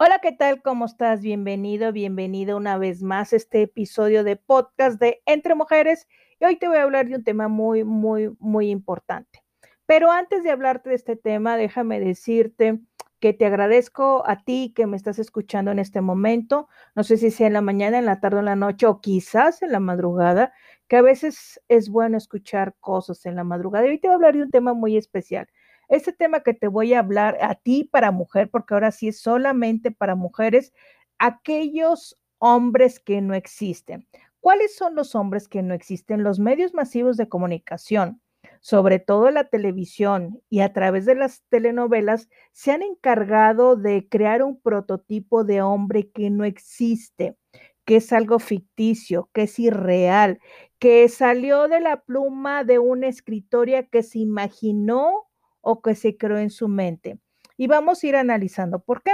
Hola, ¿qué tal? ¿Cómo estás? Bienvenido, bienvenido una vez más a este episodio de podcast de Entre Mujeres. Y hoy te voy a hablar de un tema muy, muy, muy importante. Pero antes de hablarte de este tema, déjame decirte que te agradezco a ti que me estás escuchando en este momento. No sé si sea en la mañana, en la tarde o en la noche o quizás en la madrugada, que a veces es bueno escuchar cosas en la madrugada. Y hoy te voy a hablar de un tema muy especial. Este tema que te voy a hablar a ti para mujer, porque ahora sí es solamente para mujeres, aquellos hombres que no existen. ¿Cuáles son los hombres que no existen? Los medios masivos de comunicación, sobre todo la televisión y a través de las telenovelas, se han encargado de crear un prototipo de hombre que no existe, que es algo ficticio, que es irreal, que salió de la pluma de una escritoria que se imaginó o que se creó en su mente. Y vamos a ir analizando por qué.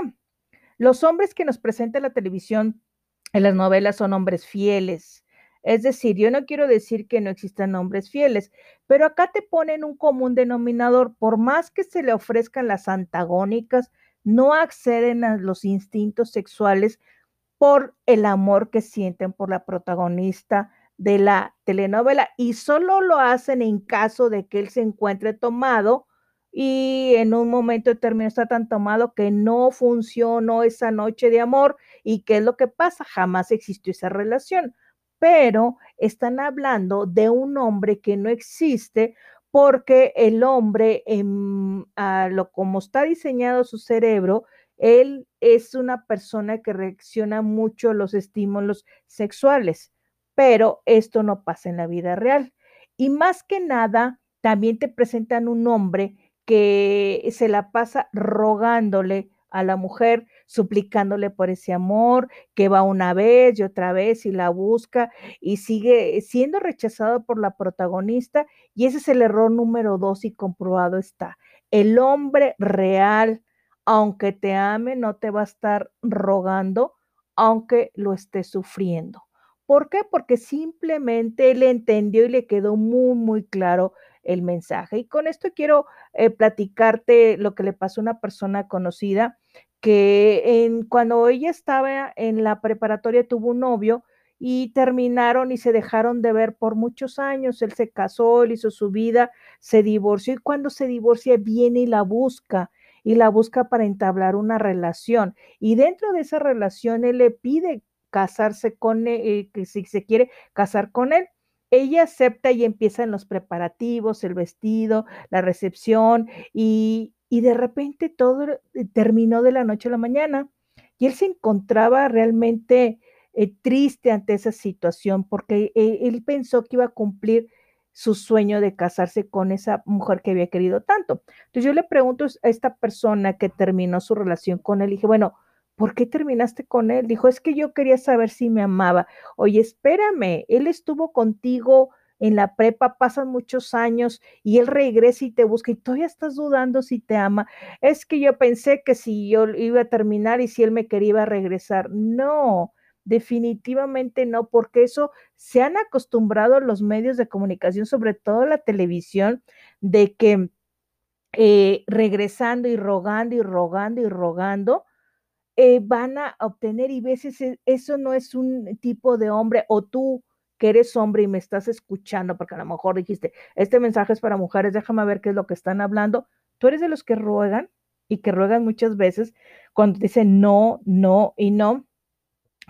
Los hombres que nos presenta la televisión en las novelas son hombres fieles. Es decir, yo no quiero decir que no existan hombres fieles, pero acá te ponen un común denominador. Por más que se le ofrezcan las antagónicas, no acceden a los instintos sexuales por el amor que sienten por la protagonista de la telenovela y solo lo hacen en caso de que él se encuentre tomado y en un momento determinado está tan tomado que no funcionó esa noche de amor y qué es lo que pasa, jamás existió esa relación, pero están hablando de un hombre que no existe porque el hombre, a lo como está diseñado su cerebro, él es una persona que reacciona mucho a los estímulos sexuales, pero esto no pasa en la vida real. Y más que nada, también te presentan un hombre que se la pasa rogándole a la mujer, suplicándole por ese amor, que va una vez y otra vez y la busca y sigue siendo rechazado por la protagonista. Y ese es el error número dos y comprobado está. El hombre real, aunque te ame, no te va a estar rogando, aunque lo esté sufriendo. ¿Por qué? Porque simplemente él entendió y le quedó muy, muy claro el mensaje. Y con esto quiero eh, platicarte lo que le pasó a una persona conocida que en, cuando ella estaba en la preparatoria tuvo un novio y terminaron y se dejaron de ver por muchos años. Él se casó, él hizo su vida, se divorció y cuando se divorcia viene y la busca y la busca para entablar una relación. Y dentro de esa relación él le pide casarse con él, eh, que si se quiere casar con él. Ella acepta y empiezan los preparativos, el vestido, la recepción y, de repente todo eh, terminó de la noche a la mañana y él se encontraba realmente eh, triste ante esa situación porque él pensó que iba a cumplir su sueño de casarse con esa mujer que había querido tanto. Entonces yo le pregunto a esta persona que terminó su relación con él, y dije, bueno, ¿por qué terminaste con él? Dijo, es que yo quería saber si me amaba. Oye, espérame, él estuvo contigo en la prepa, pasan muchos años y él regresa y te busca y todavía estás dudando si te ama. Es que yo pensé que si yo iba a terminar y si él me quería regresar. No, definitivamente no, porque eso se han acostumbrado los medios de comunicación, sobre todo la televisión, de que eh, regresando y rogando y rogando y rogando, eh, van a obtener y veces eso no es un tipo de hombre o tú que eres hombre y me estás escuchando, porque a lo mejor dijiste, este mensaje es para mujeres, déjame ver qué es lo que están hablando. Tú eres de los que ruegan y que ruegan muchas veces cuando dicen no, no y no.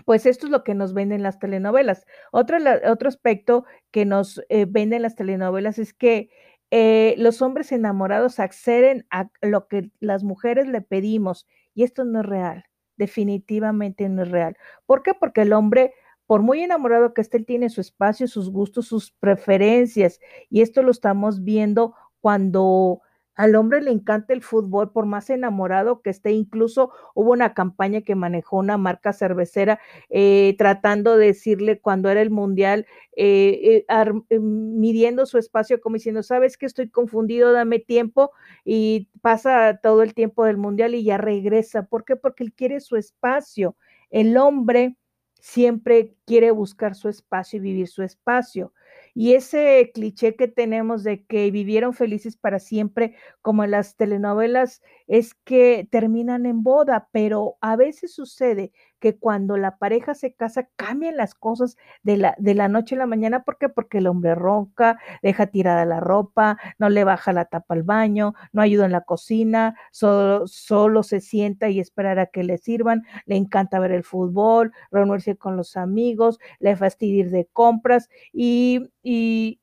Pues esto es lo que nos venden las telenovelas. Otro, otro aspecto que nos eh, venden las telenovelas es que eh, los hombres enamorados acceden a lo que las mujeres le pedimos y esto no es real definitivamente no es real. ¿Por qué? Porque el hombre, por muy enamorado que esté, él tiene su espacio, sus gustos, sus preferencias. Y esto lo estamos viendo cuando al hombre le encanta el fútbol, por más enamorado que esté. Incluso hubo una campaña que manejó una marca cervecera eh, tratando de decirle cuando era el mundial, eh, eh, midiendo su espacio como diciendo, sabes que estoy confundido, dame tiempo y pasa todo el tiempo del mundial y ya regresa. ¿Por qué? Porque él quiere su espacio. El hombre siempre quiere buscar su espacio y vivir su espacio. Y ese cliché que tenemos de que vivieron felices para siempre, como en las telenovelas, es que terminan en boda, pero a veces sucede que cuando la pareja se casa cambian las cosas de la, de la noche a la mañana. ¿Por qué? Porque el hombre ronca, deja tirada la ropa, no le baja la tapa al baño, no ayuda en la cocina, solo, solo se sienta y esperar a que le sirvan, le encanta ver el fútbol, reunirse con los amigos, le fastidia de compras y, y,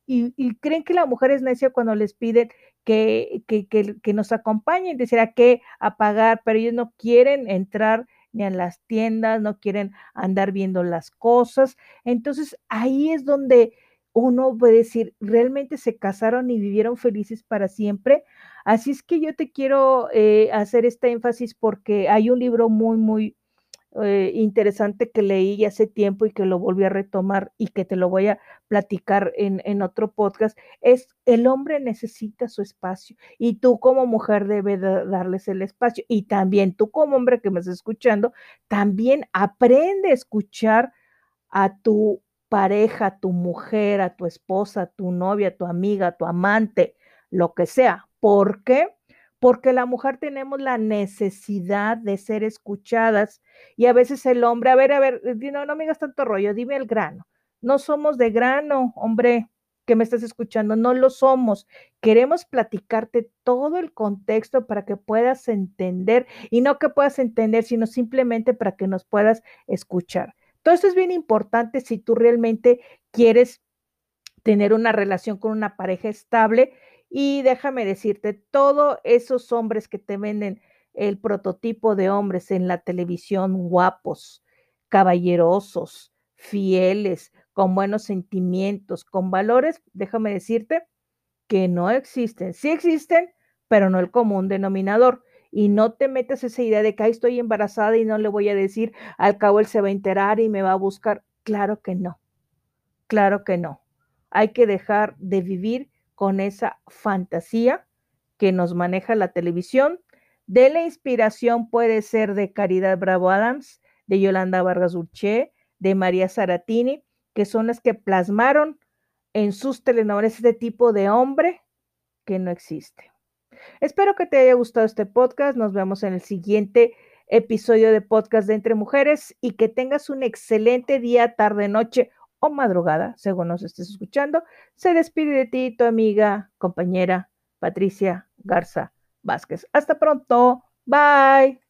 creen que la mujer es necia cuando les piden que, que, que, que, nos acompañen, decir a qué a pagar, pero ellos no quieren entrar ni a las tiendas, no quieren andar viendo las cosas. Entonces ahí es donde uno puede decir, realmente se casaron y vivieron felices para siempre. Así es que yo te quiero eh, hacer este énfasis porque hay un libro muy, muy eh, interesante que leí hace tiempo y que lo volví a retomar y que te lo voy a platicar en, en otro podcast, es el hombre necesita su espacio y tú como mujer debes darles el espacio y también tú como hombre que me estás escuchando, también aprende a escuchar a tu pareja, a tu mujer, a tu esposa, a tu novia, a tu amiga, a tu amante, lo que sea. ¿Por qué? Porque la mujer tenemos la necesidad de ser escuchadas y a veces el hombre, a ver, a ver, no, no me digas tanto rollo, dime el grano. No somos de grano, hombre, que me estás escuchando, no lo somos. Queremos platicarte todo el contexto para que puedas entender y no que puedas entender, sino simplemente para que nos puedas escuchar. Todo esto es bien importante si tú realmente quieres tener una relación con una pareja estable y déjame decirte, todos esos hombres que te venden el prototipo de hombres en la televisión, guapos, caballerosos, fieles, con buenos sentimientos, con valores, déjame decirte que no existen. Sí existen, pero no el común denominador. Y no te metas esa idea de que ahí estoy embarazada y no le voy a decir, al cabo él se va a enterar y me va a buscar. Claro que no. Claro que no. Hay que dejar de vivir con esa fantasía que nos maneja la televisión. De la inspiración puede ser de Caridad Bravo Adams, de Yolanda Vargas Dulce, de María Saratini, que son las que plasmaron en sus telenovelas este tipo de hombre que no existe. Espero que te haya gustado este podcast. Nos vemos en el siguiente episodio de podcast de Entre Mujeres y que tengas un excelente día, tarde, noche o madrugada, según nos estés escuchando, se despide de ti tu amiga, compañera Patricia Garza Vázquez. Hasta pronto. Bye.